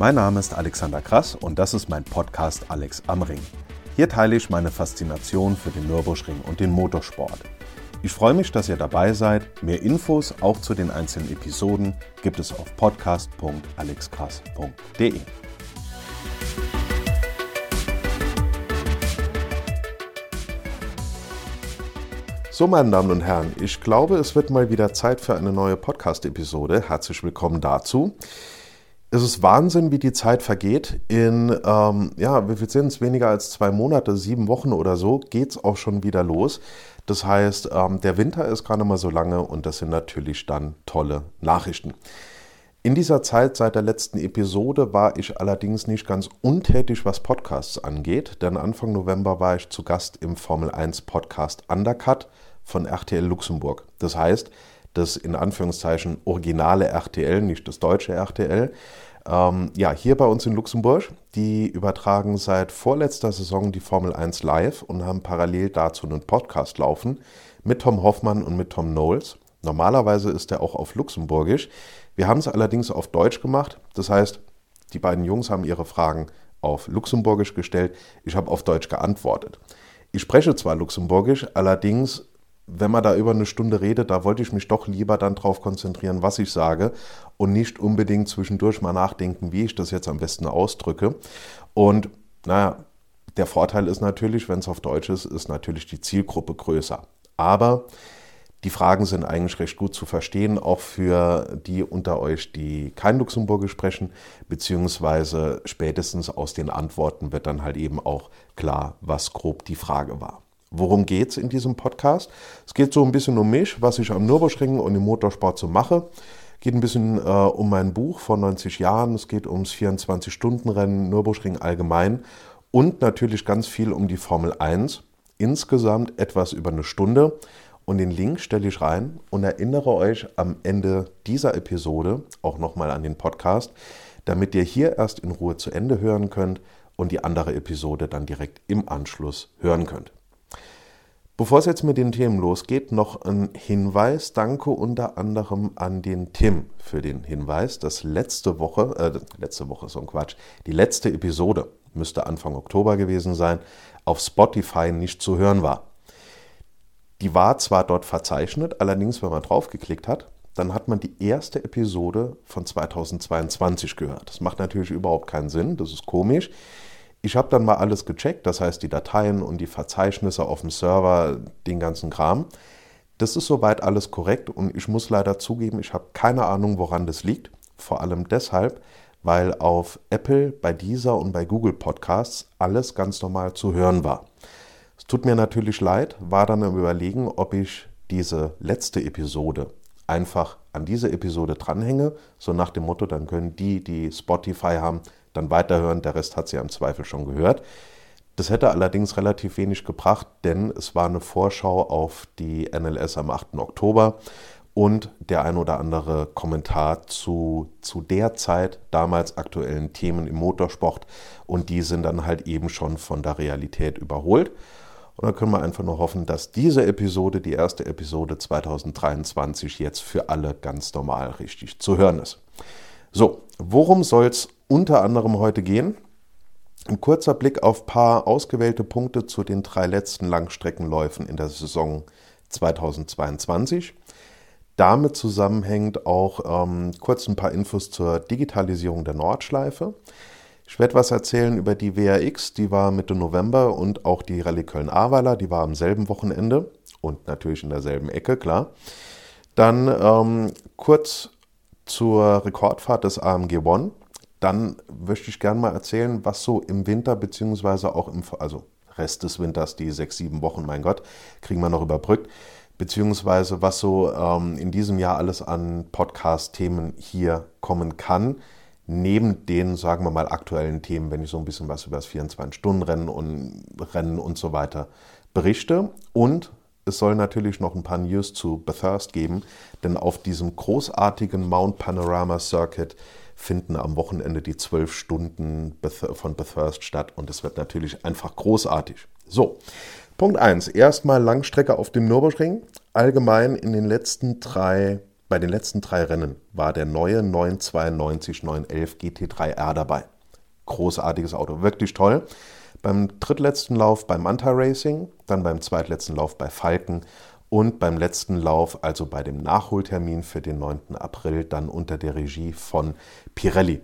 Mein Name ist Alexander Krass und das ist mein Podcast Alex am Ring. Hier teile ich meine Faszination für den Nürburgring und den Motorsport. Ich freue mich, dass ihr dabei seid. Mehr Infos auch zu den einzelnen Episoden gibt es auf podcast.alexkrass.de. So, meine Damen und Herren, ich glaube, es wird mal wieder Zeit für eine neue Podcast-Episode. Herzlich willkommen dazu. Es ist Wahnsinn, wie die Zeit vergeht. In, ähm, ja, wie viel sind es? Weniger als zwei Monate, sieben Wochen oder so, geht es auch schon wieder los. Das heißt, ähm, der Winter ist gerade mal so lange und das sind natürlich dann tolle Nachrichten. In dieser Zeit seit der letzten Episode war ich allerdings nicht ganz untätig, was Podcasts angeht, denn Anfang November war ich zu Gast im Formel 1 Podcast Undercut von RTL Luxemburg. Das heißt, das in Anführungszeichen originale RTL, nicht das deutsche RTL. Ähm, ja, hier bei uns in Luxemburg, die übertragen seit vorletzter Saison die Formel 1 live und haben parallel dazu einen Podcast laufen mit Tom Hoffmann und mit Tom Knowles. Normalerweise ist er auch auf Luxemburgisch. Wir haben es allerdings auf Deutsch gemacht. Das heißt, die beiden Jungs haben ihre Fragen auf Luxemburgisch gestellt. Ich habe auf Deutsch geantwortet. Ich spreche zwar Luxemburgisch, allerdings wenn man da über eine Stunde redet, da wollte ich mich doch lieber dann drauf konzentrieren, was ich sage und nicht unbedingt zwischendurch mal nachdenken, wie ich das jetzt am besten ausdrücke. Und naja, der Vorteil ist natürlich, wenn es auf Deutsch ist, ist natürlich die Zielgruppe größer. Aber die Fragen sind eigentlich recht gut zu verstehen, auch für die unter euch, die kein Luxemburgisch sprechen, beziehungsweise spätestens aus den Antworten wird dann halt eben auch klar, was grob die Frage war. Worum geht es in diesem Podcast? Es geht so ein bisschen um mich, was ich am Nürburgring und im Motorsport so mache. Es geht ein bisschen äh, um mein Buch vor 90 Jahren. Es geht ums 24-Stunden-Rennen, Nürburgring allgemein und natürlich ganz viel um die Formel 1. Insgesamt etwas über eine Stunde. Und den Link stelle ich rein und erinnere euch am Ende dieser Episode auch nochmal an den Podcast, damit ihr hier erst in Ruhe zu Ende hören könnt und die andere Episode dann direkt im Anschluss hören könnt. Bevor es jetzt mit den Themen losgeht, noch ein Hinweis. Danke unter anderem an den Tim für den Hinweis, dass letzte Woche, äh, letzte Woche so ein Quatsch, die letzte Episode müsste Anfang Oktober gewesen sein, auf Spotify nicht zu hören war. Die war zwar dort verzeichnet, allerdings, wenn man draufgeklickt hat, dann hat man die erste Episode von 2022 gehört. Das macht natürlich überhaupt keinen Sinn, das ist komisch. Ich habe dann mal alles gecheckt, das heißt die Dateien und die Verzeichnisse auf dem Server, den ganzen Kram. Das ist soweit alles korrekt und ich muss leider zugeben, ich habe keine Ahnung, woran das liegt. Vor allem deshalb, weil auf Apple, bei dieser und bei Google Podcasts alles ganz normal zu hören war. Es tut mir natürlich leid, war dann am Überlegen, ob ich diese letzte Episode einfach an diese Episode dranhänge, so nach dem Motto, dann können die, die Spotify haben, dann weiterhören, der Rest hat sie ja im Zweifel schon gehört. Das hätte allerdings relativ wenig gebracht, denn es war eine Vorschau auf die NLS am 8. Oktober und der ein oder andere Kommentar zu, zu der Zeit damals aktuellen Themen im Motorsport und die sind dann halt eben schon von der Realität überholt. Und dann können wir einfach nur hoffen, dass diese Episode, die erste Episode 2023, jetzt für alle ganz normal richtig zu hören ist. So, worum soll es unter anderem heute gehen. Ein kurzer Blick auf ein paar ausgewählte Punkte zu den drei letzten Langstreckenläufen in der Saison 2022. Damit zusammenhängt auch ähm, kurz ein paar Infos zur Digitalisierung der Nordschleife. Ich werde was erzählen über die WRX, die war Mitte November und auch die Rallye Köln-Ahrweiler, die war am selben Wochenende und natürlich in derselben Ecke, klar. Dann ähm, kurz zur Rekordfahrt des AMG One dann möchte ich gerne mal erzählen, was so im Winter beziehungsweise auch im also Rest des Winters, die sechs, sieben Wochen, mein Gott, kriegen wir noch überbrückt, beziehungsweise was so ähm, in diesem Jahr alles an Podcast-Themen hier kommen kann, neben den, sagen wir mal, aktuellen Themen, wenn ich so ein bisschen was über das 24-Stunden-Rennen und Rennen und so weiter berichte. Und es soll natürlich noch ein paar News zu Bathurst geben, denn auf diesem großartigen Mount Panorama Circuit finden am Wochenende die zwölf Stunden von Bathurst statt und es wird natürlich einfach großartig. So, Punkt 1. Erstmal Langstrecke auf dem Nürburgring. Allgemein in den letzten drei bei den letzten drei Rennen war der neue 992 911 GT3R dabei. Großartiges Auto, wirklich toll. Beim drittletzten Lauf beim Manta Racing, dann beim zweitletzten Lauf bei Falken und beim letzten Lauf, also bei dem Nachholtermin für den 9. April, dann unter der Regie von Pirelli.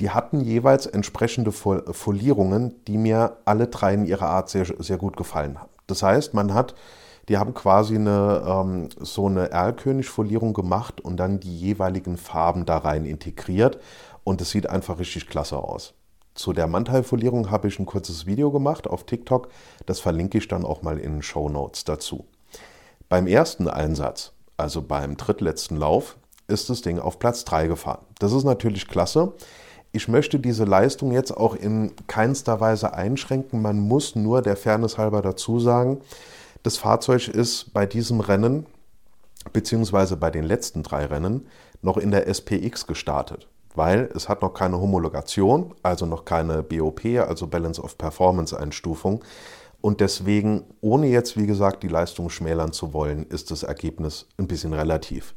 Die hatten jeweils entsprechende Folierungen, die mir alle drei in ihrer Art sehr, sehr gut gefallen haben. Das heißt, man hat die haben quasi eine, ähm, so eine Erlkönig-Folierung gemacht und dann die jeweiligen Farben da rein integriert. Und es sieht einfach richtig klasse aus. Zu der Mantelfolierung habe ich ein kurzes Video gemacht auf TikTok. Das verlinke ich dann auch mal in den Show Notes dazu. Beim ersten Einsatz, also beim drittletzten Lauf, ist das Ding auf Platz 3 gefahren. Das ist natürlich klasse. Ich möchte diese Leistung jetzt auch in keinster Weise einschränken. Man muss nur der Fairness halber dazu sagen, das Fahrzeug ist bei diesem Rennen, beziehungsweise bei den letzten drei Rennen, noch in der SPX gestartet, weil es hat noch keine Homologation, also noch keine BOP, also Balance of Performance Einstufung. Und deswegen, ohne jetzt, wie gesagt, die Leistung schmälern zu wollen, ist das Ergebnis ein bisschen relativ.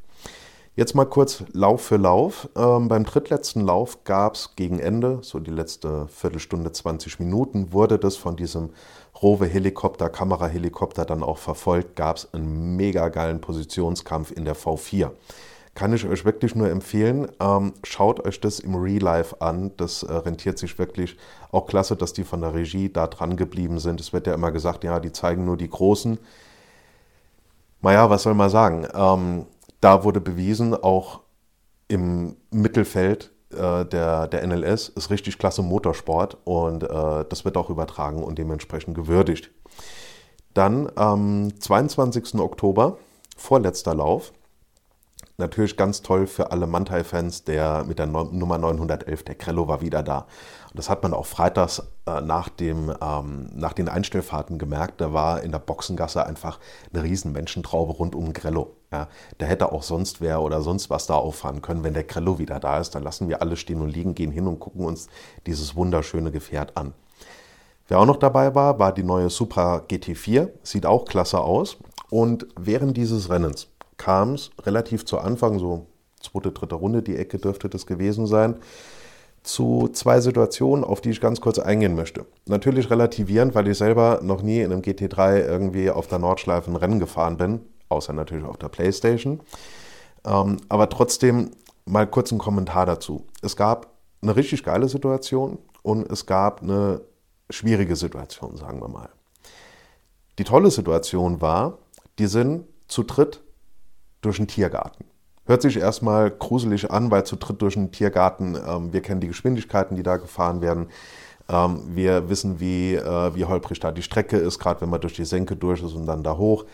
Jetzt mal kurz Lauf für Lauf. Ähm, beim drittletzten Lauf gab es gegen Ende, so die letzte Viertelstunde, 20 Minuten, wurde das von diesem Rowe-Helikopter, Kamerahelikopter dann auch verfolgt, gab es einen mega geilen Positionskampf in der V4. Kann ich euch wirklich nur empfehlen. Ähm, schaut euch das im Real Life an. Das äh, rentiert sich wirklich. Auch klasse, dass die von der Regie da dran geblieben sind. Es wird ja immer gesagt, ja, die zeigen nur die Großen. Naja, was soll man sagen? Ähm, da wurde bewiesen, auch im Mittelfeld äh, der, der NLS ist richtig klasse Motorsport und äh, das wird auch übertragen und dementsprechend gewürdigt. Dann am 22. Oktober, vorletzter Lauf, natürlich ganz toll für alle Mantai-Fans, der mit der Nummer 911, der Grello war wieder da. Und das hat man auch freitags äh, nach, dem, ähm, nach den Einstellfahrten gemerkt. Da war in der Boxengasse einfach eine riesen Menschentraube rund um Grello. Ja, da hätte auch sonst wer oder sonst was da auffahren können. Wenn der Grello wieder da ist, dann lassen wir alle stehen und liegen, gehen hin und gucken uns dieses wunderschöne Gefährt an. Wer auch noch dabei war, war die neue Supra GT4. Sieht auch klasse aus. Und während dieses Rennens kam es relativ zu Anfang, so zweite, dritte Runde, die Ecke dürfte das gewesen sein, zu zwei Situationen, auf die ich ganz kurz eingehen möchte. Natürlich relativierend, weil ich selber noch nie in einem GT3 irgendwie auf der Nordschleife ein Rennen gefahren bin, außer natürlich auf der Playstation. Ähm, aber trotzdem mal kurz einen Kommentar dazu. Es gab eine richtig geile Situation und es gab eine schwierige Situation, sagen wir mal. Die tolle Situation war, die sind zu dritt durch den Tiergarten. Hört sich erstmal gruselig an, weil zu dritt durch den Tiergarten, ähm, wir kennen die Geschwindigkeiten, die da gefahren werden. Ähm, wir wissen, wie, äh, wie holprig da die Strecke ist, gerade wenn man durch die Senke durch ist und dann da hoch.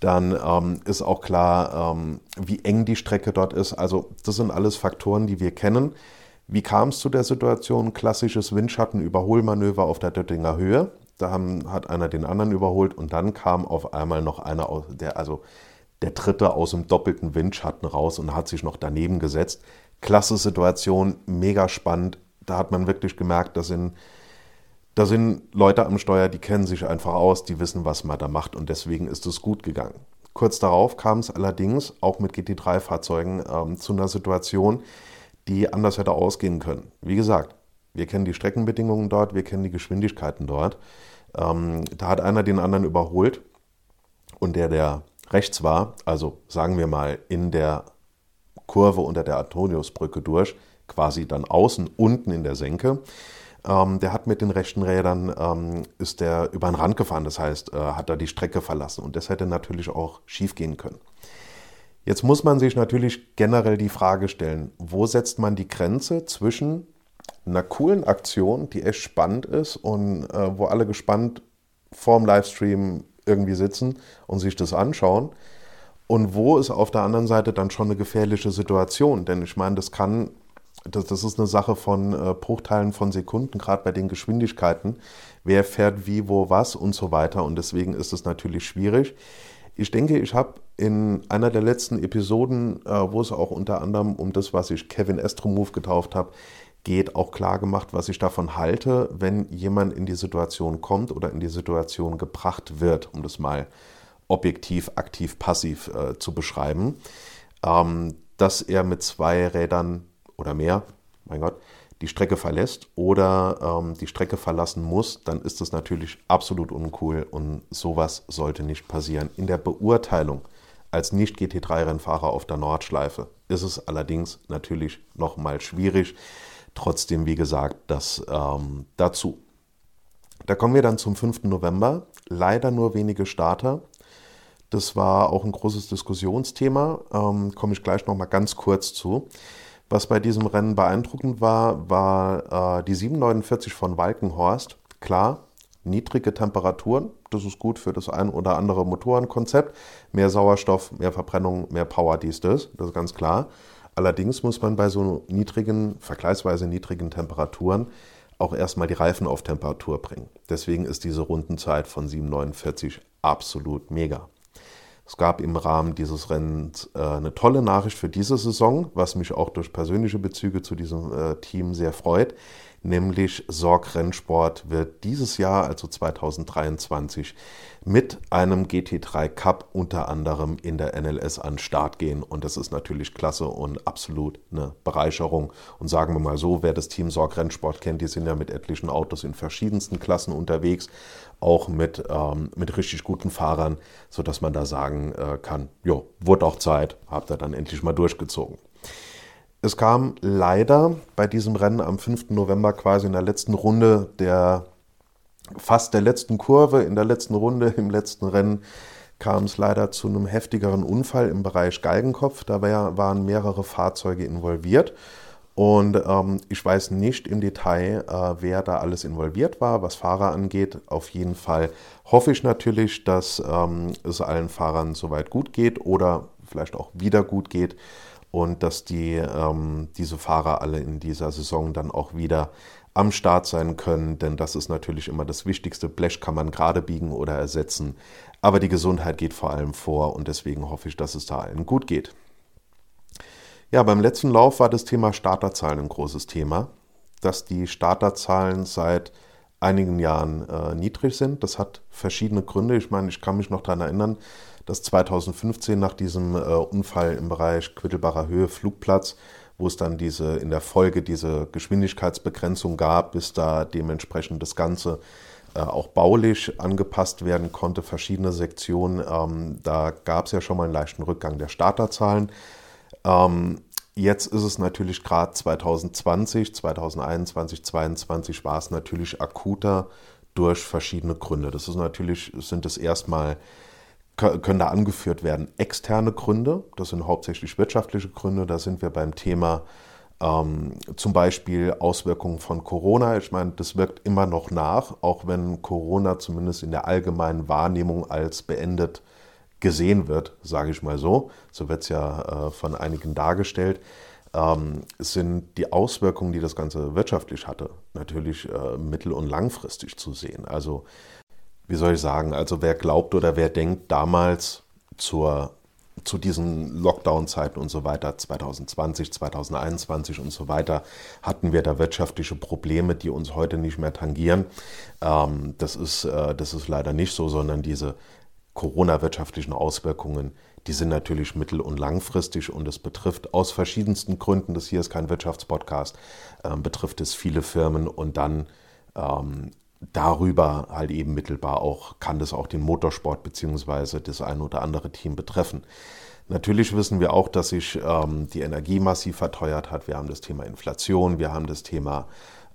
Dann ähm, ist auch klar, ähm, wie eng die Strecke dort ist. Also das sind alles Faktoren, die wir kennen. Wie kam es zu der Situation? Klassisches Windschatten-Überholmanöver auf der Döttinger Höhe. Da haben, hat einer den anderen überholt und dann kam auf einmal noch einer, aus der also der dritte aus dem doppelten Windschatten raus und hat sich noch daneben gesetzt. Klasse Situation, mega spannend. Da hat man wirklich gemerkt, da sind, da sind Leute am Steuer, die kennen sich einfach aus, die wissen, was man da macht und deswegen ist es gut gegangen. Kurz darauf kam es allerdings auch mit GT3-Fahrzeugen ähm, zu einer Situation, die anders hätte ausgehen können. Wie gesagt, wir kennen die Streckenbedingungen dort, wir kennen die Geschwindigkeiten dort. Ähm, da hat einer den anderen überholt und der, der rechts war, also sagen wir mal in der Kurve unter der Antoniusbrücke durch, quasi dann außen unten in der Senke. Ähm, der hat mit den rechten Rädern, ähm, ist der über den Rand gefahren, das heißt, äh, hat er die Strecke verlassen und das hätte natürlich auch schief gehen können. Jetzt muss man sich natürlich generell die Frage stellen, wo setzt man die Grenze zwischen einer coolen Aktion, die echt spannend ist und äh, wo alle gespannt vorm Livestream irgendwie sitzen und sich das anschauen. Und wo ist auf der anderen Seite dann schon eine gefährliche Situation? Denn ich meine, das kann, das, das ist eine Sache von äh, Bruchteilen von Sekunden, gerade bei den Geschwindigkeiten. Wer fährt wie, wo, was und so weiter. Und deswegen ist es natürlich schwierig. Ich denke, ich habe in einer der letzten Episoden, äh, wo es auch unter anderem um das, was ich Kevin Estromove getauft habe, geht, auch klar gemacht, was ich davon halte, wenn jemand in die Situation kommt oder in die Situation gebracht wird, um das mal objektiv, aktiv, passiv äh, zu beschreiben. ähm, dass er mit zwei Rädern oder mehr, mein Gott, die Strecke verlässt oder ähm, die Strecke verlassen muss, dann ist das natürlich absolut uncool und sowas sollte nicht passieren. In der Beurteilung als Nicht-GT3-Rennfahrer auf der Nordschleife ist es allerdings natürlich nochmal schwierig. Trotzdem, wie gesagt, das ähm, dazu. Da kommen wir dann zum 5. November. Leider nur wenige Starter. Das war auch ein großes Diskussionsthema. Ähm, komme ich gleich nochmal ganz kurz zu. Was bei diesem Rennen beeindruckend war, war äh, die 749 von Walkenhorst. Klar, niedrige Temperaturen, das ist gut für das ein oder andere Motorenkonzept. Mehr Sauerstoff, mehr Verbrennung, mehr Power, dies, das, das ist ganz klar. Allerdings muss man bei so niedrigen, vergleichsweise niedrigen Temperaturen auch erstmal die Reifen auf Temperatur bringen. Deswegen ist diese Rundenzeit von 749 absolut mega. Es gab im Rahmen dieses Rennens äh, eine tolle Nachricht für diese Saison, was mich auch durch persönliche Bezüge zu diesem äh, Team sehr freut nämlich Sorg Rennsport wird dieses Jahr, also 2023, mit einem GT3 Cup unter anderem in der NLS an den Start gehen. Und das ist natürlich klasse und absolut eine Bereicherung. Und sagen wir mal so, wer das Team Sorg Rennsport kennt, die sind ja mit etlichen Autos in verschiedensten Klassen unterwegs, auch mit, ähm, mit richtig guten Fahrern, sodass man da sagen äh, kann, jo, wurde auch Zeit, habt ihr dann endlich mal durchgezogen. Es kam leider bei diesem Rennen am 5. November quasi in der letzten Runde der fast der letzten Kurve, in der letzten Runde, im letzten Rennen, kam es leider zu einem heftigeren Unfall im Bereich Galgenkopf. Da waren mehrere Fahrzeuge involviert. Und ähm, ich weiß nicht im Detail, äh, wer da alles involviert war, was Fahrer angeht. Auf jeden Fall hoffe ich natürlich, dass ähm, es allen Fahrern soweit gut geht oder vielleicht auch wieder gut geht und dass die, ähm, diese Fahrer alle in dieser Saison dann auch wieder am Start sein können, denn das ist natürlich immer das Wichtigste. Blech kann man gerade biegen oder ersetzen, aber die Gesundheit geht vor allem vor und deswegen hoffe ich, dass es da allen gut geht. Ja, beim letzten Lauf war das Thema Starterzahlen ein großes Thema, dass die Starterzahlen seit einigen Jahren äh, niedrig sind. Das hat verschiedene Gründe. Ich meine, ich kann mich noch daran erinnern, dass 2015 nach diesem äh, Unfall im Bereich Quittelbacher Höhe Flugplatz, wo es dann diese in der Folge diese Geschwindigkeitsbegrenzung gab, bis da dementsprechend das Ganze äh, auch baulich angepasst werden konnte, verschiedene Sektionen. Ähm, da gab es ja schon mal einen leichten Rückgang der Starterzahlen. Ähm, Jetzt ist es natürlich gerade 2020, 2021, 2022 war es natürlich akuter durch verschiedene Gründe. Das ist natürlich, sind es erstmal können da angeführt werden externe Gründe, das sind hauptsächlich wirtschaftliche Gründe, da sind wir beim Thema ähm, zum Beispiel Auswirkungen von Corona. Ich meine, das wirkt immer noch nach, auch wenn Corona zumindest in der allgemeinen Wahrnehmung als beendet gesehen wird, sage ich mal so. So wird es ja äh, von einigen dargestellt. Ähm, sind die Auswirkungen, die das Ganze wirtschaftlich hatte, natürlich äh, mittel- und langfristig zu sehen. Also wie soll ich sagen, also wer glaubt oder wer denkt damals zur, zu diesen Lockdown-Zeiten und so weiter, 2020, 2021 und so weiter, hatten wir da wirtschaftliche Probleme, die uns heute nicht mehr tangieren. Ähm, das, ist, äh, das ist leider nicht so, sondern diese Corona-wirtschaftlichen Auswirkungen, die sind natürlich mittel- und langfristig und es betrifft aus verschiedensten Gründen, das hier ist kein Wirtschaftspodcast, äh, betrifft es viele Firmen und dann ähm, darüber halt eben mittelbar auch, kann das auch den Motorsport bzw. das ein oder andere Team betreffen. Natürlich wissen wir auch, dass sich ähm, die Energie massiv verteuert hat. Wir haben das Thema Inflation, wir haben das Thema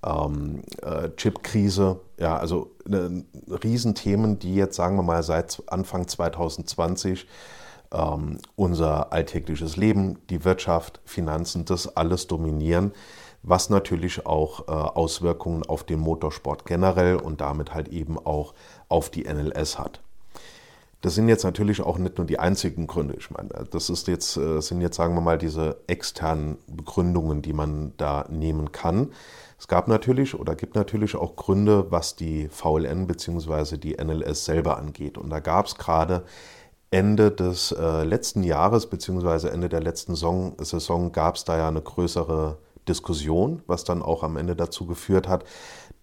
ähm, äh, Chipkrise, ja, also ne, Riesenthemen, die jetzt, sagen wir mal, seit Anfang 2020 ähm, unser alltägliches Leben, die Wirtschaft, Finanzen, das alles dominieren was natürlich auch äh, Auswirkungen auf den Motorsport generell und damit halt eben auch auf die NLS hat. Das sind jetzt natürlich auch nicht nur die einzigen Gründe. Ich meine, das ist jetzt, äh, sind jetzt, sagen wir mal, diese externen Begründungen, die man da nehmen kann. Es gab natürlich oder gibt natürlich auch Gründe, was die VLN bzw. die NLS selber angeht. Und da gab es gerade Ende des äh, letzten Jahres bzw. Ende der letzten Saison, Saison gab es da ja eine größere Diskussion, was dann auch am Ende dazu geführt hat,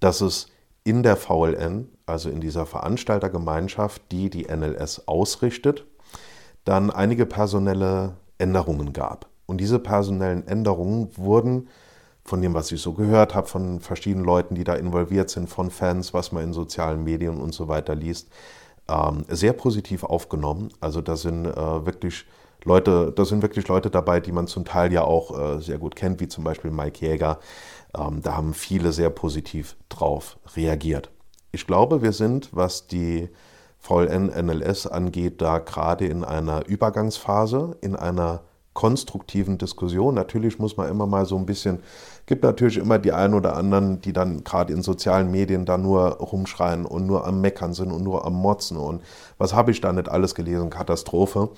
dass es in der VLN, also in dieser Veranstaltergemeinschaft, die die NLS ausrichtet, dann einige personelle Änderungen gab. Und diese personellen Änderungen wurden von dem, was ich so gehört habe, von verschiedenen Leuten, die da involviert sind, von Fans, was man in sozialen Medien und so weiter liest, ähm, sehr positiv aufgenommen. Also da sind äh, wirklich Leute, da sind wirklich Leute dabei, die man zum Teil ja auch äh, sehr gut kennt, wie zum Beispiel Mike Jäger. Ähm, da haben viele sehr positiv drauf reagiert. Ich glaube, wir sind, was die VLN NLS angeht, da gerade in einer Übergangsphase, in einer konstruktiven Diskussion. Natürlich muss man immer mal so ein bisschen, gibt natürlich immer die einen oder anderen, die dann gerade in sozialen Medien da nur rumschreien und nur am Meckern sind und nur am Motzen und was habe ich da nicht alles gelesen, Katastrophe.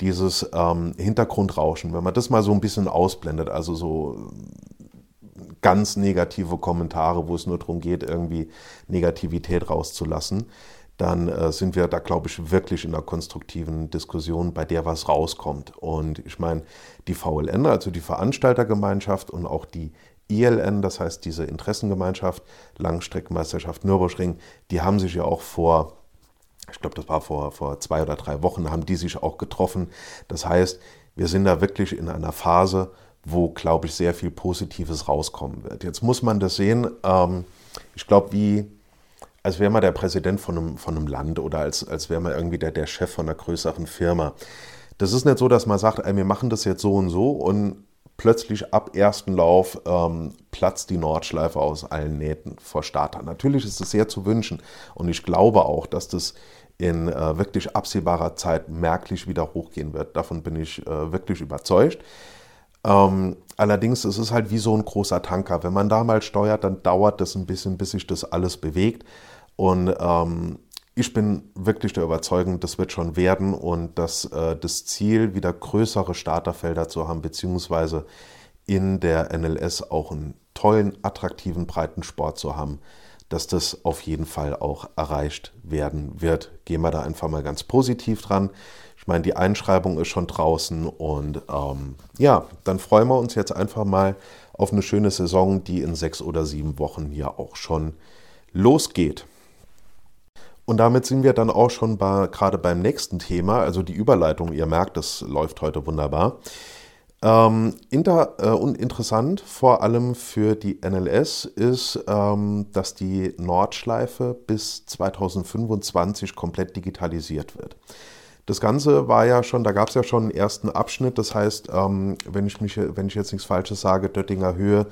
Dieses ähm, Hintergrundrauschen, wenn man das mal so ein bisschen ausblendet, also so ganz negative Kommentare, wo es nur darum geht, irgendwie Negativität rauszulassen, dann äh, sind wir da, glaube ich, wirklich in einer konstruktiven Diskussion, bei der was rauskommt. Und ich meine, die VLN, also die Veranstaltergemeinschaft und auch die ILN, das heißt diese Interessengemeinschaft, Langstreckenmeisterschaft Nürburgring, die haben sich ja auch vor, ich glaube, das war vor, vor zwei oder drei Wochen, haben die sich auch getroffen. Das heißt, wir sind da wirklich in einer Phase, wo, glaube ich, sehr viel Positives rauskommen wird. Jetzt muss man das sehen, ähm, ich glaube, wie als wäre man der Präsident von einem, von einem Land oder als, als wäre man irgendwie der, der Chef von einer größeren Firma. Das ist nicht so, dass man sagt, ey, wir machen das jetzt so und so und plötzlich ab ersten Lauf ähm, platzt die Nordschleife aus allen Nähten vor Starter. Natürlich ist es sehr zu wünschen und ich glaube auch, dass das in äh, wirklich absehbarer Zeit merklich wieder hochgehen wird. Davon bin ich äh, wirklich überzeugt. Ähm, allerdings ist es halt wie so ein großer Tanker. Wenn man da mal steuert, dann dauert das ein bisschen, bis sich das alles bewegt. Und ähm, ich bin wirklich der Überzeugung, das wird schon werden und dass äh, das Ziel, wieder größere Starterfelder zu haben, beziehungsweise in der NLS auch einen tollen, attraktiven Breitensport zu haben, dass das auf jeden Fall auch erreicht werden wird. Gehen wir da einfach mal ganz positiv dran. Ich meine, die Einschreibung ist schon draußen und ähm, ja, dann freuen wir uns jetzt einfach mal auf eine schöne Saison, die in sechs oder sieben Wochen hier auch schon losgeht. Und damit sind wir dann auch schon bei, gerade beim nächsten Thema, also die Überleitung. Ihr merkt, das läuft heute wunderbar. Ähm, inter, äh, und interessant vor allem für die NLS ist, ähm, dass die Nordschleife bis 2025 komplett digitalisiert wird. Das Ganze war ja schon, da gab es ja schon einen ersten Abschnitt. Das heißt, ähm, wenn, ich mich, wenn ich jetzt nichts Falsches sage, Döttinger Höhe,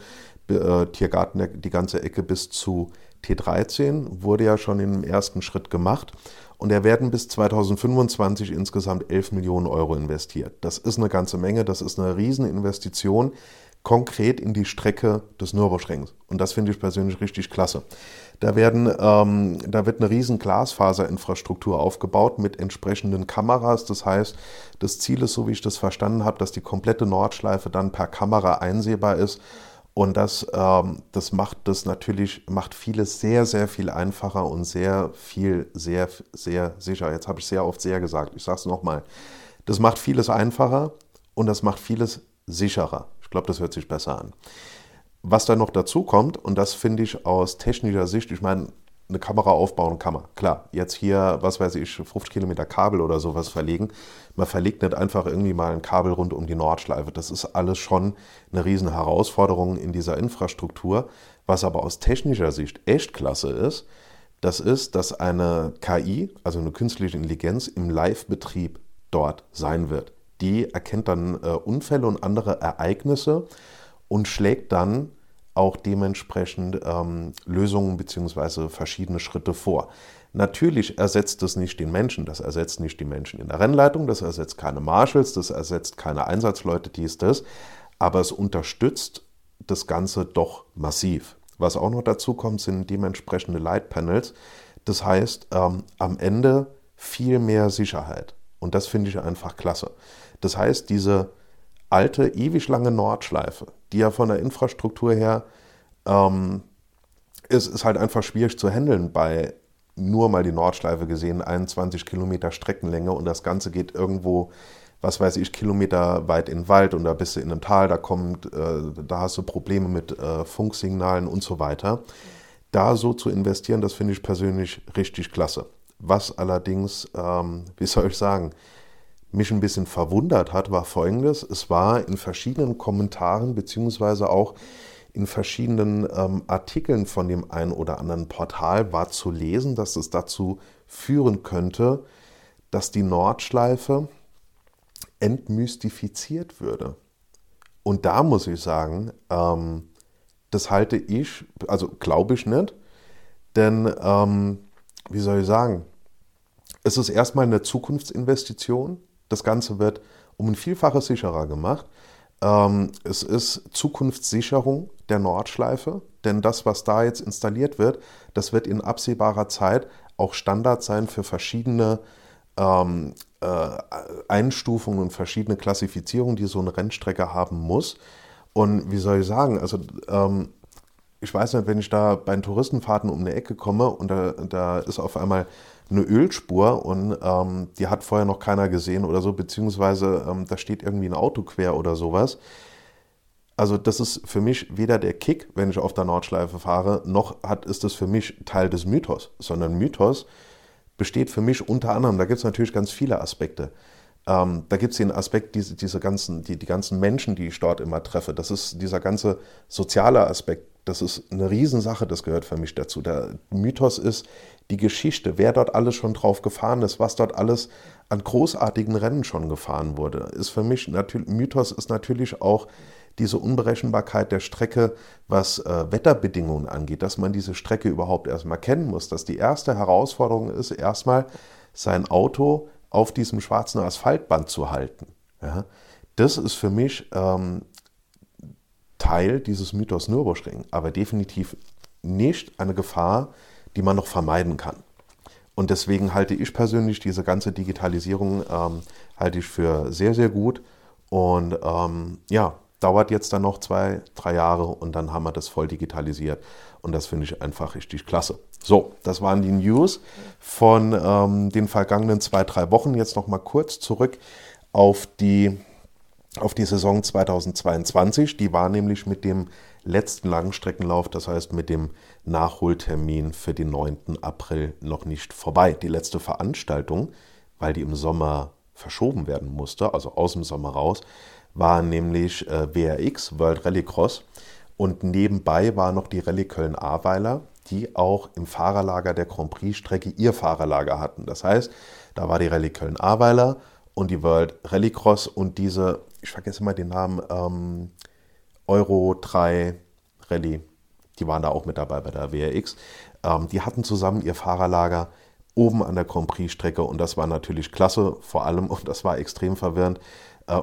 äh, Tiergarten, die ganze Ecke bis zu T13 wurde ja schon im ersten Schritt gemacht und er werden bis 2025 insgesamt 11 Millionen Euro investiert. Das ist eine ganze Menge, das ist eine Rieseninvestition konkret in die Strecke des Nürburgrings. Und das finde ich persönlich richtig klasse. Da, werden, ähm, da wird eine riesen Glasfaserinfrastruktur aufgebaut mit entsprechenden Kameras. Das heißt, das Ziel ist, so wie ich das verstanden habe, dass die komplette Nordschleife dann per Kamera einsehbar ist und das, ähm, das macht das natürlich, macht vieles sehr, sehr viel einfacher und sehr viel, sehr, sehr sicher. Jetzt habe ich sehr oft sehr gesagt. Ich sage es nochmal. Das macht vieles einfacher und das macht vieles sicherer. Ich glaube, das hört sich besser an. Was da noch dazu kommt, und das finde ich aus technischer Sicht, ich meine, eine Kamera aufbauen kann man. Klar, jetzt hier, was weiß ich, 50 Kilometer Kabel oder sowas verlegen. Man verlegt nicht einfach irgendwie mal ein Kabel rund um die Nordschleife. Das ist alles schon eine riesen Herausforderung in dieser Infrastruktur. Was aber aus technischer Sicht echt klasse ist, das ist, dass eine KI, also eine künstliche Intelligenz, im Live-Betrieb dort sein wird. Die erkennt dann äh, Unfälle und andere Ereignisse und schlägt dann auch dementsprechend ähm, Lösungen bzw. verschiedene Schritte vor. Natürlich ersetzt es nicht den Menschen, das ersetzt nicht die Menschen in der Rennleitung, das ersetzt keine Marshals, das ersetzt keine Einsatzleute, dies, das, aber es unterstützt das Ganze doch massiv. Was auch noch dazu kommt, sind dementsprechende Leitpanels. Das heißt, ähm, am Ende viel mehr Sicherheit. Und das finde ich einfach klasse. Das heißt, diese alte, ewig lange Nordschleife, die ja von der Infrastruktur her ähm, ist, ist halt einfach schwierig zu handeln bei nur mal die Nordschleife gesehen, 21 Kilometer Streckenlänge und das Ganze geht irgendwo, was weiß ich, Kilometer weit in den Wald und da bist du in einem Tal, da kommt, äh, da hast du Probleme mit äh, Funksignalen und so weiter. Da so zu investieren, das finde ich persönlich richtig klasse. Was allerdings, ähm, wie soll ich sagen, mich ein bisschen verwundert hat, war folgendes. Es war in verschiedenen Kommentaren beziehungsweise auch in verschiedenen ähm, Artikeln von dem einen oder anderen Portal war zu lesen, dass es dazu führen könnte, dass die Nordschleife entmystifiziert würde. Und da muss ich sagen, ähm, das halte ich, also glaube ich nicht, denn ähm, wie soll ich sagen, es ist erstmal eine Zukunftsinvestition. Das Ganze wird um ein Vielfaches sicherer gemacht. Ähm, es ist Zukunftssicherung der Nordschleife, denn das, was da jetzt installiert wird, das wird in absehbarer Zeit auch Standard sein für verschiedene ähm, äh, Einstufungen und verschiedene Klassifizierungen, die so eine Rennstrecke haben muss. Und wie soll ich sagen, also ähm, ich weiß nicht, wenn ich da bei den Touristenfahrten um eine Ecke komme und da, da ist auf einmal eine Ölspur und ähm, die hat vorher noch keiner gesehen oder so, beziehungsweise ähm, da steht irgendwie ein Auto quer oder sowas. Also das ist für mich weder der Kick, wenn ich auf der Nordschleife fahre, noch hat, ist das für mich Teil des Mythos, sondern Mythos besteht für mich unter anderem, da gibt es natürlich ganz viele Aspekte. Ähm, da gibt es den Aspekt, diese, diese ganzen, die, die ganzen Menschen, die ich dort immer treffe. Das ist dieser ganze soziale Aspekt. Das ist eine Riesensache, das gehört für mich dazu. Der Mythos ist die Geschichte, wer dort alles schon drauf gefahren ist, was dort alles an großartigen Rennen schon gefahren wurde. Ist für mich natürlich, Mythos ist natürlich auch diese Unberechenbarkeit der Strecke, was äh, Wetterbedingungen angeht, dass man diese Strecke überhaupt erstmal kennen muss, dass die erste Herausforderung ist, erstmal sein Auto auf diesem schwarzen Asphaltband zu halten. Ja, das ist für mich ähm, Teil dieses Mythos Nürburgring, aber definitiv nicht eine Gefahr, die man noch vermeiden kann. Und deswegen halte ich persönlich diese ganze Digitalisierung ähm, halte ich für sehr, sehr gut. Und ähm, ja, dauert jetzt dann noch zwei, drei Jahre und dann haben wir das voll digitalisiert. Und das finde ich einfach richtig klasse. So, das waren die News von ähm, den vergangenen zwei, drei Wochen. Jetzt noch mal kurz zurück auf die, auf die Saison 2022. Die war nämlich mit dem letzten Langstreckenlauf, das heißt mit dem Nachholtermin für den 9. April noch nicht vorbei. Die letzte Veranstaltung, weil die im Sommer verschoben werden musste, also aus dem Sommer raus, war nämlich äh, WRX, World Rallycross. Und nebenbei war noch die Rallye Köln-Ahrweiler, die auch im Fahrerlager der Grand Prix-Strecke ihr Fahrerlager hatten. Das heißt, da war die Rallye Köln-Ahrweiler und die World Rallycross und diese, ich vergesse mal den Namen, ähm, Euro 3 Rallye, die waren da auch mit dabei bei der WRX. Ähm, die hatten zusammen ihr Fahrerlager oben an der Grand Prix-Strecke und das war natürlich klasse, vor allem, und das war extrem verwirrend. Äh,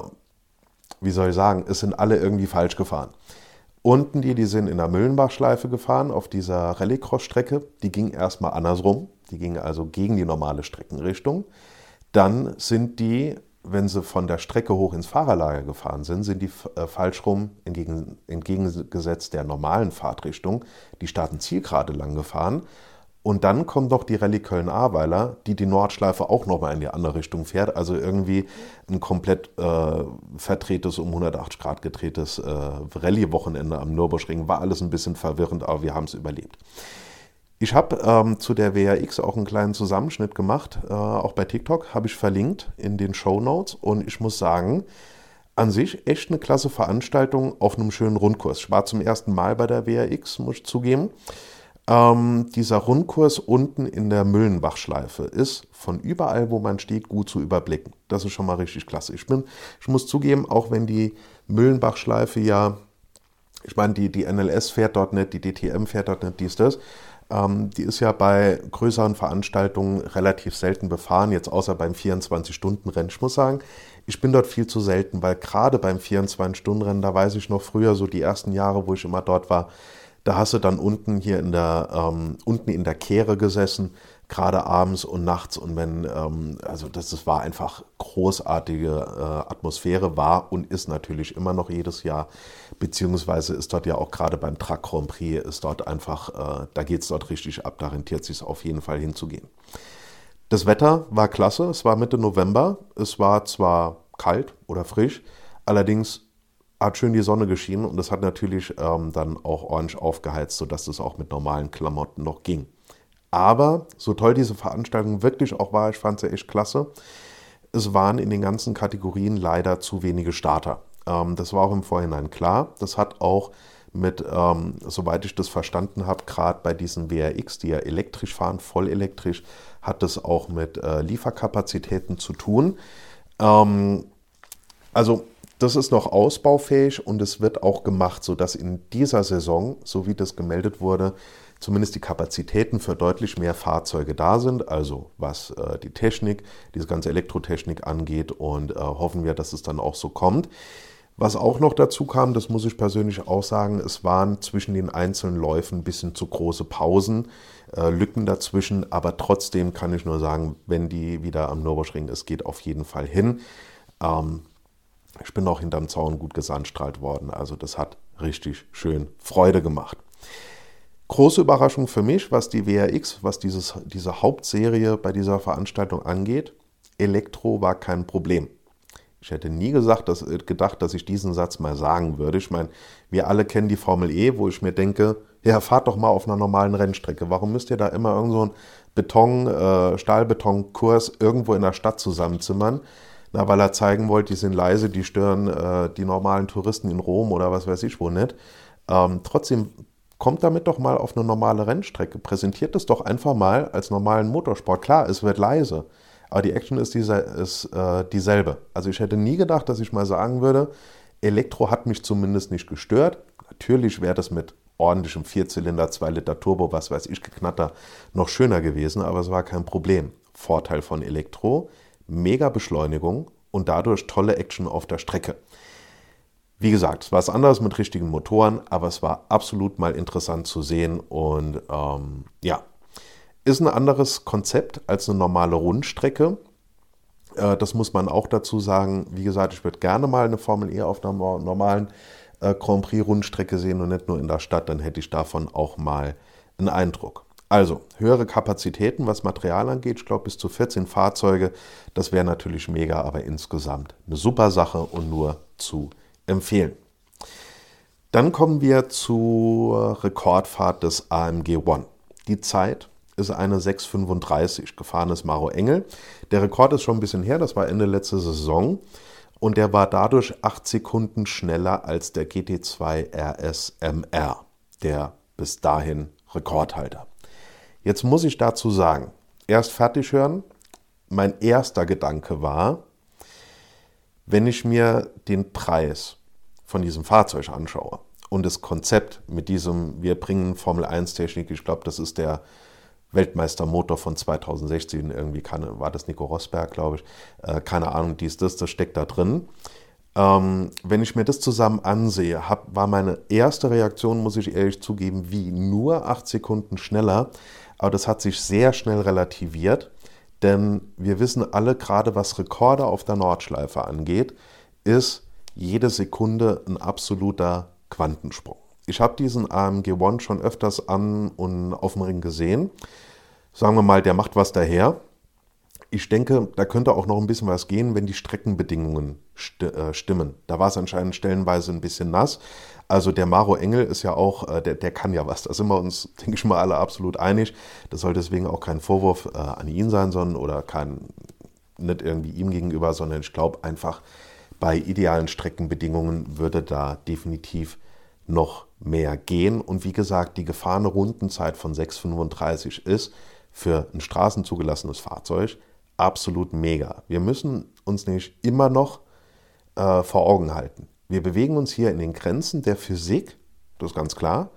wie soll ich sagen, es sind alle irgendwie falsch gefahren. Unten die, die sind in der Müllenbachschleife gefahren, auf dieser Rallycross-Strecke. Die ging erstmal andersrum. Die ging also gegen die normale Streckenrichtung. Dann sind die, wenn sie von der Strecke hoch ins Fahrerlager gefahren sind, sind die äh, falsch rum, entgegen, entgegengesetzt der normalen Fahrtrichtung, die starten zielgerade lang gefahren und dann kommt noch die Rallye Köln-Ahrweiler, die die Nordschleife auch nochmal in die andere Richtung fährt. Also irgendwie ein komplett äh, verdrehtes, um 180 Grad gedrehtes äh, Rallye-Wochenende am Nürburgring. War alles ein bisschen verwirrend, aber wir haben es überlebt. Ich habe ähm, zu der WRX auch einen kleinen Zusammenschnitt gemacht. Äh, auch bei TikTok habe ich verlinkt in den Show Notes. Und ich muss sagen, an sich echt eine klasse Veranstaltung auf einem schönen Rundkurs. Ich war zum ersten Mal bei der WRX, muss ich zugeben. Ähm, dieser Rundkurs unten in der Müllenbachschleife ist von überall, wo man steht, gut zu überblicken. Das ist schon mal richtig klasse. Ich, bin, ich muss zugeben, auch wenn die Müllenbachschleife ja, ich meine, die, die NLS fährt dort nicht, die DTM fährt dort nicht, dies, das. Ähm, die ist ja bei größeren Veranstaltungen relativ selten befahren, jetzt außer beim 24-Stunden-Rennen. Ich muss sagen, ich bin dort viel zu selten, weil gerade beim 24-Stunden-Rennen, da weiß ich noch früher, so die ersten Jahre, wo ich immer dort war, da hast du dann unten hier in der, ähm, unten in der Kehre gesessen, gerade abends und nachts. Und wenn, ähm, also das, das war einfach großartige äh, Atmosphäre, war und ist natürlich immer noch jedes Jahr. Beziehungsweise ist dort ja auch gerade beim Truck Grand Prix, ist dort einfach, äh, da geht es dort richtig ab, da rentiert sich auf jeden Fall hinzugehen. Das Wetter war klasse, es war Mitte November, es war zwar kalt oder frisch, allerdings hat schön die Sonne geschienen und das hat natürlich ähm, dann auch orange aufgeheizt, sodass das auch mit normalen Klamotten noch ging. Aber so toll diese Veranstaltung wirklich auch war, ich fand sie echt klasse. es waren in den ganzen Kategorien leider zu wenige Starter. Ähm, das war auch im Vorhinein klar. Das hat auch mit, ähm, soweit ich das verstanden habe, gerade bei diesen WRX, die ja elektrisch fahren, voll elektrisch, hat das auch mit äh, Lieferkapazitäten zu tun. Ähm, also das ist noch ausbaufähig und es wird auch gemacht, sodass in dieser Saison, so wie das gemeldet wurde, zumindest die Kapazitäten für deutlich mehr Fahrzeuge da sind, also was äh, die Technik, diese ganze Elektrotechnik angeht und äh, hoffen wir, dass es dann auch so kommt. Was auch noch dazu kam, das muss ich persönlich auch sagen, es waren zwischen den einzelnen Läufen ein bisschen zu große Pausen, äh, Lücken dazwischen, aber trotzdem kann ich nur sagen, wenn die wieder am Nürburgring ist, geht auf jeden Fall hin. Ähm, ich bin auch hinterm Zaun gut gesandstrahlt worden, also das hat richtig schön Freude gemacht. Große Überraschung für mich, was die WRX, was dieses, diese Hauptserie bei dieser Veranstaltung angeht. Elektro war kein Problem. Ich hätte nie gesagt, dass, äh, gedacht, dass ich diesen Satz mal sagen würde. Ich meine, wir alle kennen die Formel E, wo ich mir denke, ja, fahrt doch mal auf einer normalen Rennstrecke. Warum müsst ihr da immer irgend so einen Beton, äh, Stahlbetonkurs irgendwo in der Stadt zusammenzimmern? Na, weil er zeigen wollte, die sind leise, die stören äh, die normalen Touristen in Rom oder was weiß ich wo nicht. Ähm, trotzdem kommt damit doch mal auf eine normale Rennstrecke. Präsentiert es doch einfach mal als normalen Motorsport. Klar, es wird leise, aber die Action ist, dieser, ist äh, dieselbe. Also ich hätte nie gedacht, dass ich mal sagen würde, Elektro hat mich zumindest nicht gestört. Natürlich wäre das mit ordentlichem Vierzylinder, 2 Liter Turbo, was weiß ich, geknatter, noch schöner gewesen, aber es war kein Problem. Vorteil von Elektro, mega Beschleunigung und dadurch tolle Action auf der Strecke. Wie gesagt, es war was anderes mit richtigen Motoren, aber es war absolut mal interessant zu sehen und ähm, ja, ist ein anderes Konzept als eine normale Rundstrecke. Äh, das muss man auch dazu sagen. Wie gesagt, ich würde gerne mal eine Formel E auf einer normalen äh, Grand Prix Rundstrecke sehen und nicht nur in der Stadt, dann hätte ich davon auch mal einen Eindruck. Also höhere Kapazitäten, was Material angeht, ich glaube bis zu 14 Fahrzeuge, das wäre natürlich mega, aber insgesamt eine super Sache und nur zu empfehlen. Dann kommen wir zur Rekordfahrt des AMG One. Die Zeit ist eine 6,35. Gefahren ist Maro Engel. Der Rekord ist schon ein bisschen her, das war Ende letzte Saison. Und der war dadurch 8 Sekunden schneller als der GT2 RS MR, der bis dahin Rekordhalter. Jetzt muss ich dazu sagen, erst fertig hören. Mein erster Gedanke war, wenn ich mir den Preis von diesem Fahrzeug anschaue und das Konzept mit diesem, wir bringen Formel 1 Technik, ich glaube, das ist der Weltmeistermotor von 2016, irgendwie kann, war das Nico Rosberg, glaube ich, äh, keine Ahnung, dies, das, das steckt da drin. Ähm, wenn ich mir das zusammen ansehe, hab, war meine erste Reaktion, muss ich ehrlich zugeben, wie nur acht Sekunden schneller, aber das hat sich sehr schnell relativiert, denn wir wissen alle, gerade was Rekorde auf der Nordschleife angeht, ist, jede Sekunde ein absoluter Quantensprung. Ich habe diesen AMG One schon öfters an und auf dem Ring gesehen. Sagen wir mal, der macht was daher. Ich denke, da könnte auch noch ein bisschen was gehen, wenn die Streckenbedingungen st äh, stimmen. Da war es anscheinend stellenweise ein bisschen nass. Also der Maro Engel ist ja auch, äh, der, der kann ja was. Da sind wir uns, denke ich mal, alle absolut einig. Das soll deswegen auch kein Vorwurf äh, an ihn sein, sondern oder kein, nicht irgendwie ihm gegenüber, sondern ich glaube einfach, bei idealen Streckenbedingungen würde da definitiv noch mehr gehen. Und wie gesagt, die gefahrene Rundenzeit von 6,35 ist für ein straßenzugelassenes Fahrzeug absolut mega. Wir müssen uns nämlich immer noch äh, vor Augen halten. Wir bewegen uns hier in den Grenzen der Physik, das ist ganz klar,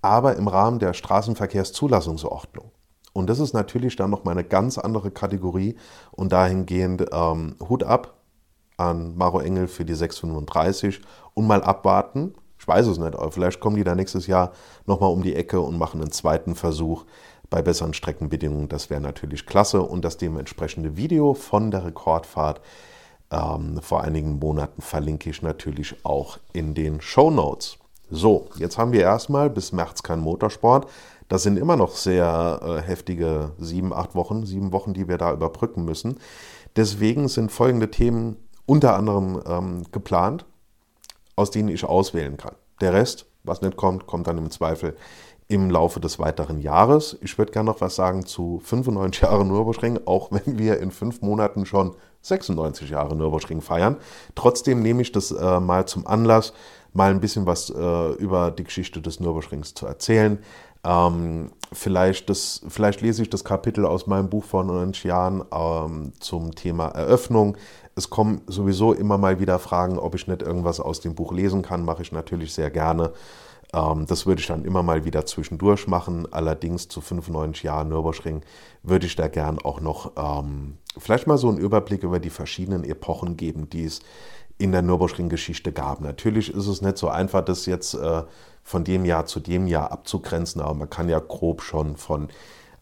aber im Rahmen der Straßenverkehrszulassungsordnung. Und das ist natürlich dann nochmal eine ganz andere Kategorie und dahingehend ähm, Hut ab an Maro Engel für die 635 und mal abwarten. Ich weiß es nicht, aber vielleicht kommen die da nächstes Jahr nochmal um die Ecke und machen einen zweiten Versuch bei besseren Streckenbedingungen. Das wäre natürlich klasse und das dementsprechende Video von der Rekordfahrt ähm, vor einigen Monaten verlinke ich natürlich auch in den Show Notes. So, jetzt haben wir erstmal bis März kein Motorsport. Das sind immer noch sehr äh, heftige sieben, acht Wochen, sieben Wochen, die wir da überbrücken müssen. Deswegen sind folgende Themen unter anderem ähm, geplant, aus denen ich auswählen kann. Der Rest, was nicht kommt, kommt dann im Zweifel im Laufe des weiteren Jahres. Ich würde gerne noch was sagen zu 95 Jahre Nürburgring, auch wenn wir in fünf Monaten schon 96 Jahre Nürburgring feiern. Trotzdem nehme ich das äh, mal zum Anlass, mal ein bisschen was äh, über die Geschichte des Nürburgrings zu erzählen. Ähm, vielleicht, das, vielleicht lese ich das Kapitel aus meinem Buch vor 90 Jahren ähm, zum Thema Eröffnung. Es kommen sowieso immer mal wieder Fragen, ob ich nicht irgendwas aus dem Buch lesen kann. Mache ich natürlich sehr gerne. Ähm, das würde ich dann immer mal wieder zwischendurch machen. Allerdings zu 95 Jahren Nürburgring würde ich da gern auch noch ähm, vielleicht mal so einen Überblick über die verschiedenen Epochen geben, die es in der Nürburgring-Geschichte gab. Natürlich ist es nicht so einfach, das jetzt äh, von dem Jahr zu dem Jahr abzugrenzen, aber man kann ja grob schon von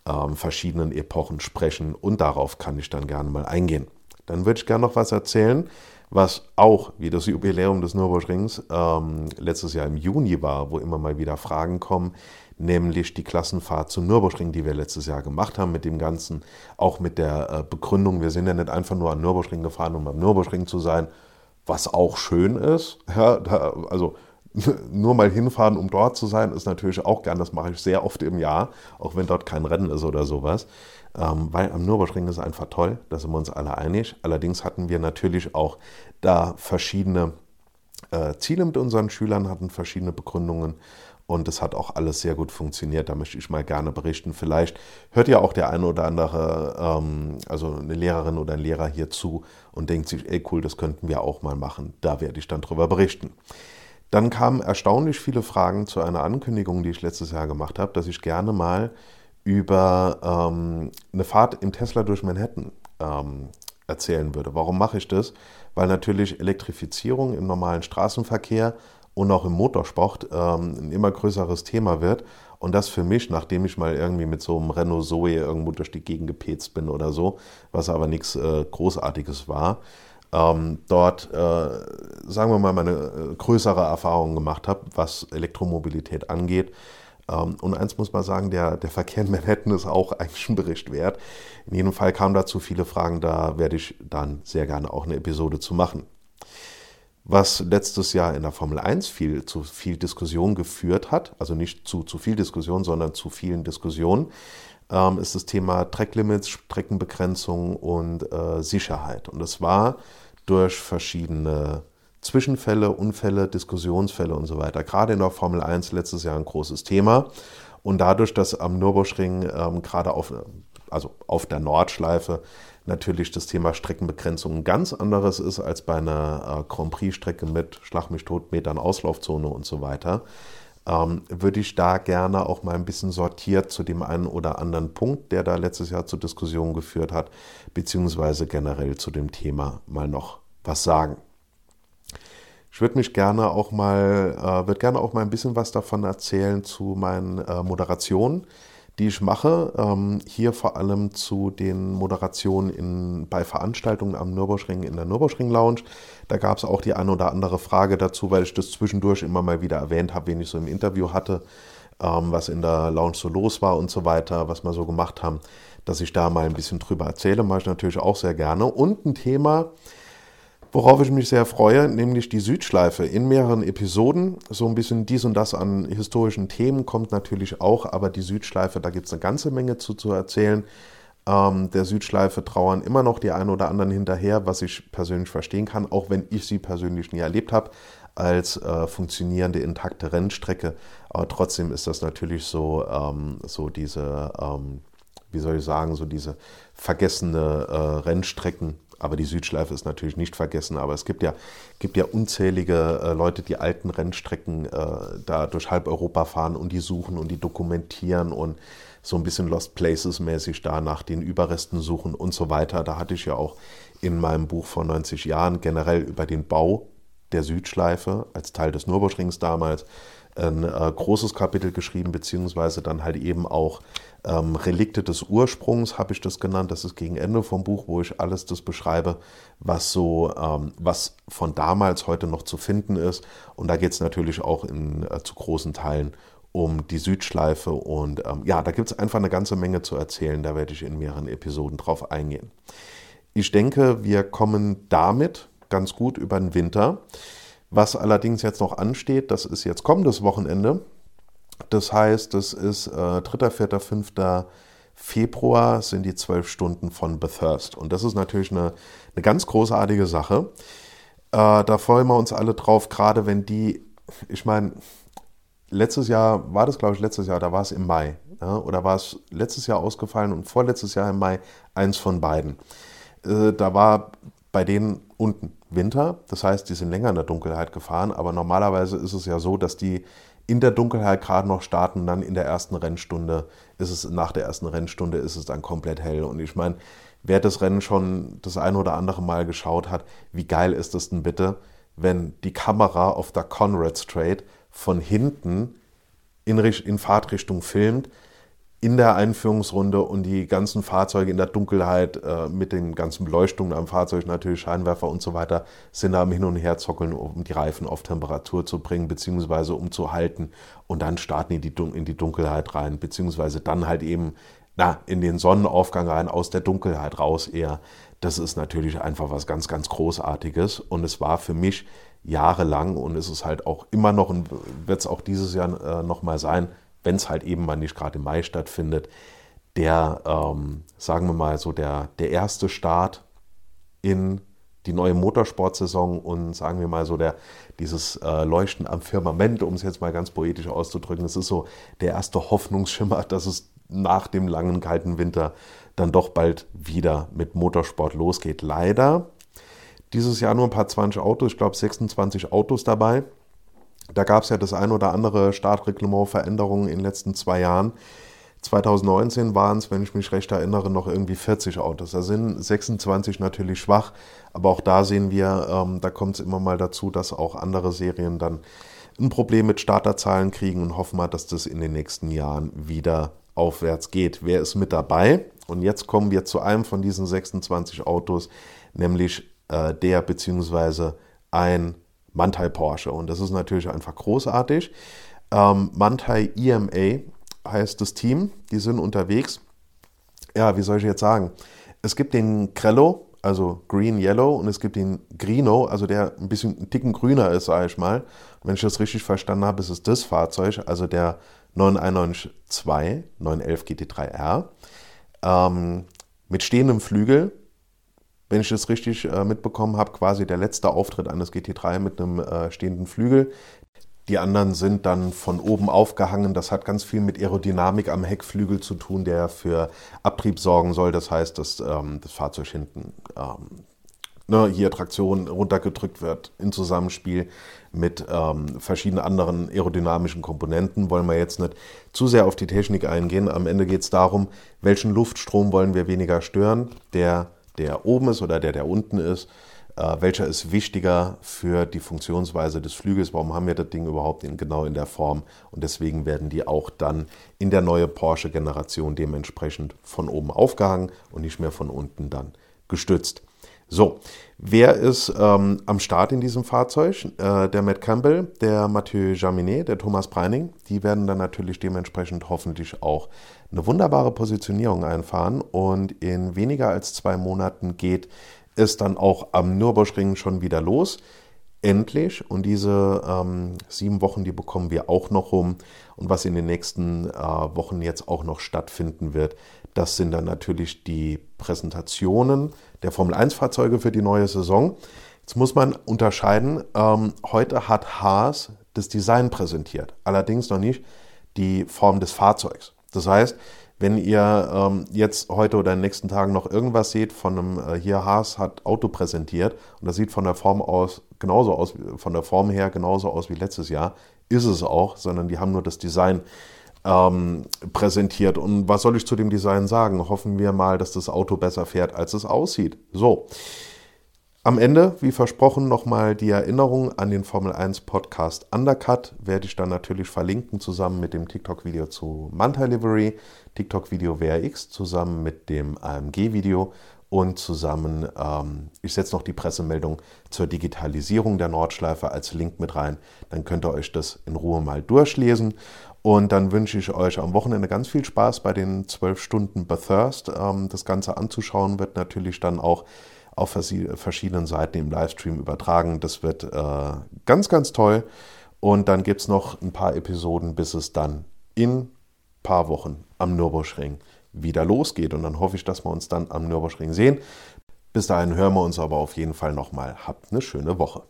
ähm, verschiedenen Epochen sprechen und darauf kann ich dann gerne mal eingehen. Dann würde ich gerne noch was erzählen was auch wie das Jubiläum des Nürburgrings ähm, letztes Jahr im Juni war, wo immer mal wieder Fragen kommen, nämlich die Klassenfahrt zum Nürburgring, die wir letztes Jahr gemacht haben, mit dem Ganzen, auch mit der äh, Begründung, wir sind ja nicht einfach nur an Nürburgring gefahren, um am Nürburgring zu sein, was auch schön ist. Ja, da, also nur mal hinfahren, um dort zu sein, ist natürlich auch gern, das mache ich sehr oft im Jahr, auch wenn dort kein Rennen ist oder sowas. Ähm, weil am Nürburgring ist einfach toll, da sind wir uns alle einig. Allerdings hatten wir natürlich auch da verschiedene äh, Ziele mit unseren Schülern, hatten verschiedene Begründungen und es hat auch alles sehr gut funktioniert. Da möchte ich mal gerne berichten. Vielleicht hört ja auch der eine oder andere, ähm, also eine Lehrerin oder ein Lehrer hier zu und denkt sich, ey cool, das könnten wir auch mal machen. Da werde ich dann drüber berichten. Dann kamen erstaunlich viele Fragen zu einer Ankündigung, die ich letztes Jahr gemacht habe, dass ich gerne mal über ähm, eine Fahrt im Tesla durch Manhattan ähm, erzählen würde. Warum mache ich das? Weil natürlich Elektrifizierung im normalen Straßenverkehr und auch im Motorsport ähm, ein immer größeres Thema wird. Und das für mich, nachdem ich mal irgendwie mit so einem Renault Zoe irgendwo durch die Gegend gepetzt bin oder so, was aber nichts äh, Großartiges war, ähm, dort, äh, sagen wir mal, meine äh, größere Erfahrung gemacht habe, was Elektromobilität angeht und eins muss man sagen, der, der Verkehr in Manhattan ist auch eigentlich ein Bericht wert. In jedem Fall kamen dazu viele Fragen, da werde ich dann sehr gerne auch eine Episode zu machen. Was letztes Jahr in der Formel 1 viel, zu viel Diskussion geführt hat, also nicht zu zu viel Diskussion, sondern zu vielen Diskussionen, ähm, ist das Thema Tracklimits, Streckenbegrenzung und äh, Sicherheit. Und es war durch verschiedene Zwischenfälle, Unfälle, Diskussionsfälle und so weiter. Gerade in der Formel 1 letztes Jahr ein großes Thema. Und dadurch, dass am Nürburgring ähm, gerade auf, also auf der Nordschleife natürlich das Thema Streckenbegrenzung ein ganz anderes ist als bei einer äh, Grand Prix-Strecke mit Schlag mich tot, Metern Auslaufzone und so weiter, ähm, würde ich da gerne auch mal ein bisschen sortiert zu dem einen oder anderen Punkt, der da letztes Jahr zur Diskussion geführt hat, beziehungsweise generell zu dem Thema mal noch was sagen. Ich würde mich gerne auch mal, äh, würde gerne auch mal ein bisschen was davon erzählen zu meinen äh, Moderationen, die ich mache. Ähm, hier vor allem zu den Moderationen in, bei Veranstaltungen am Nürburgring in der Nürburgring Lounge. Da gab es auch die eine oder andere Frage dazu, weil ich das zwischendurch immer mal wieder erwähnt habe, wen ich so im Interview hatte, ähm, was in der Lounge so los war und so weiter, was wir so gemacht haben, dass ich da mal ein bisschen drüber erzähle, mache ich natürlich auch sehr gerne. Und ein Thema, Worauf ich mich sehr freue, nämlich die Südschleife in mehreren Episoden. So ein bisschen dies und das an historischen Themen kommt natürlich auch, aber die Südschleife, da gibt es eine ganze Menge zu, zu erzählen. Ähm, der Südschleife trauern immer noch die einen oder anderen hinterher, was ich persönlich verstehen kann, auch wenn ich sie persönlich nie erlebt habe als äh, funktionierende, intakte Rennstrecke. Aber trotzdem ist das natürlich so, ähm, so diese, ähm, wie soll ich sagen, so diese vergessene äh, Rennstrecken aber die Südschleife ist natürlich nicht vergessen. Aber es gibt ja, gibt ja unzählige äh, Leute, die alten Rennstrecken äh, da durch halb Europa fahren und die suchen und die dokumentieren und so ein bisschen Lost Places mäßig da nach den Überresten suchen und so weiter. Da hatte ich ja auch in meinem Buch vor 90 Jahren generell über den Bau der Südschleife als Teil des Nürburgrings damals ein äh, großes Kapitel geschrieben, beziehungsweise dann halt eben auch ähm, Relikte des Ursprungs, habe ich das genannt. Das ist gegen Ende vom Buch, wo ich alles das beschreibe, was so, ähm, was von damals heute noch zu finden ist. Und da geht es natürlich auch in, äh, zu großen Teilen um die Südschleife. Und ähm, ja, da gibt es einfach eine ganze Menge zu erzählen. Da werde ich in mehreren Episoden drauf eingehen. Ich denke, wir kommen damit ganz gut über den Winter. Was allerdings jetzt noch ansteht, das ist jetzt kommendes Wochenende. Das heißt, das ist äh, 3., 4., 5. Februar sind die zwölf Stunden von Bathurst. Und das ist natürlich eine, eine ganz großartige Sache. Äh, da freuen wir uns alle drauf, gerade wenn die, ich meine, letztes Jahr, war das glaube ich letztes Jahr, da war es im Mai. Ja, oder war es letztes Jahr ausgefallen und vorletztes Jahr im Mai eins von beiden. Äh, da war bei denen unten Winter, das heißt, die sind länger in der Dunkelheit gefahren, aber normalerweise ist es ja so, dass die in der Dunkelheit gerade noch starten, dann in der ersten Rennstunde ist es, nach der ersten Rennstunde ist es dann komplett hell. Und ich meine, wer das Rennen schon das ein oder andere Mal geschaut hat, wie geil ist es denn bitte, wenn die Kamera auf der Conrad Strait von hinten in, in Fahrtrichtung filmt, in der Einführungsrunde und die ganzen Fahrzeuge in der Dunkelheit äh, mit den ganzen Beleuchtungen am Fahrzeug, natürlich Scheinwerfer und so weiter, sind da am Hin und Her zockeln, um die Reifen auf Temperatur zu bringen, beziehungsweise um zu halten. Und dann starten die in die Dunkelheit rein, beziehungsweise dann halt eben na, in den Sonnenaufgang rein, aus der Dunkelheit raus eher. Das ist natürlich einfach was ganz, ganz Großartiges. Und es war für mich jahrelang und es ist halt auch immer noch und wird es auch dieses Jahr äh, nochmal sein, wenn es halt eben mal nicht gerade im Mai stattfindet, der, ähm, sagen wir mal so, der, der erste Start in die neue Motorsportsaison und sagen wir mal so der, dieses äh, Leuchten am Firmament, um es jetzt mal ganz poetisch auszudrücken, das ist so der erste Hoffnungsschimmer, dass es nach dem langen kalten Winter dann doch bald wieder mit Motorsport losgeht. Leider dieses Jahr nur ein paar 20 Autos, ich glaube 26 Autos dabei. Da gab es ja das ein oder andere Startreglement-Veränderungen in den letzten zwei Jahren. 2019 waren es, wenn ich mich recht erinnere, noch irgendwie 40 Autos. Da sind 26 natürlich schwach, aber auch da sehen wir, ähm, da kommt es immer mal dazu, dass auch andere Serien dann ein Problem mit Starterzahlen kriegen und hoffen wir, dass das in den nächsten Jahren wieder aufwärts geht. Wer ist mit dabei? Und jetzt kommen wir zu einem von diesen 26 Autos, nämlich äh, der bzw. ein Mantai Porsche. Und das ist natürlich einfach großartig. Ähm, Mantai EMA heißt das Team. Die sind unterwegs. Ja, wie soll ich jetzt sagen? Es gibt den Crello, also Green Yellow, und es gibt den Greeno, also der ein bisschen ein Ticken grüner ist, sage ich mal. Und wenn ich das richtig verstanden habe, ist es das Fahrzeug, also der 9192 911 GT3R. Ähm, mit stehendem Flügel, wenn ich das richtig äh, mitbekommen habe, quasi der letzte Auftritt eines GT3 mit einem äh, stehenden Flügel. Die anderen sind dann von oben aufgehangen. Das hat ganz viel mit Aerodynamik am Heckflügel zu tun, der für Abtrieb sorgen soll. Das heißt, dass ähm, das Fahrzeug hinten ähm, ne, hier Traktion runtergedrückt wird in Zusammenspiel mit ähm, verschiedenen anderen aerodynamischen Komponenten. Wollen wir jetzt nicht zu sehr auf die Technik eingehen. Am Ende geht es darum, welchen Luftstrom wollen wir weniger stören. Der der oben ist oder der, der unten ist. Äh, welcher ist wichtiger für die Funktionsweise des Flügels? Warum haben wir das Ding überhaupt in, genau in der Form? Und deswegen werden die auch dann in der neuen Porsche-Generation dementsprechend von oben aufgehangen und nicht mehr von unten dann gestützt. So, wer ist ähm, am Start in diesem Fahrzeug? Äh, der Matt Campbell, der Mathieu Jaminet, der Thomas Breining. Die werden dann natürlich dementsprechend hoffentlich auch eine wunderbare Positionierung einfahren. Und in weniger als zwei Monaten geht es dann auch am Nürburgring schon wieder los. Endlich. Und diese ähm, sieben Wochen, die bekommen wir auch noch rum. Und was in den nächsten äh, Wochen jetzt auch noch stattfinden wird, das sind dann natürlich die Präsentationen der Formel-1-Fahrzeuge für die neue Saison. Jetzt muss man unterscheiden, ähm, heute hat Haas das Design präsentiert, allerdings noch nicht die Form des Fahrzeugs. Das heißt, wenn ihr ähm, jetzt heute oder in den nächsten Tagen noch irgendwas seht von einem, äh, hier Haas hat Auto präsentiert und das sieht von der Form aus genauso aus, von der Form her genauso aus wie letztes Jahr, ist es auch, sondern die haben nur das Design ähm, präsentiert. Und was soll ich zu dem Design sagen? Hoffen wir mal, dass das Auto besser fährt, als es aussieht. So. Am Ende, wie versprochen, nochmal die Erinnerung an den Formel 1 Podcast Undercut. Werde ich dann natürlich verlinken, zusammen mit dem TikTok-Video zu Manta Livery, TikTok-Video WRX, zusammen mit dem AMG-Video und zusammen, ähm, ich setze noch die Pressemeldung zur Digitalisierung der Nordschleife als Link mit rein. Dann könnt ihr euch das in Ruhe mal durchlesen. Und dann wünsche ich euch am Wochenende ganz viel Spaß bei den zwölf Stunden Bathurst. Ähm, das Ganze anzuschauen wird natürlich dann auch auf verschiedenen Seiten im Livestream übertragen. Das wird äh, ganz, ganz toll. Und dann gibt es noch ein paar Episoden, bis es dann in ein paar Wochen am Nürburgring wieder losgeht. Und dann hoffe ich, dass wir uns dann am Nürburgring sehen. Bis dahin hören wir uns aber auf jeden Fall nochmal. Habt eine schöne Woche.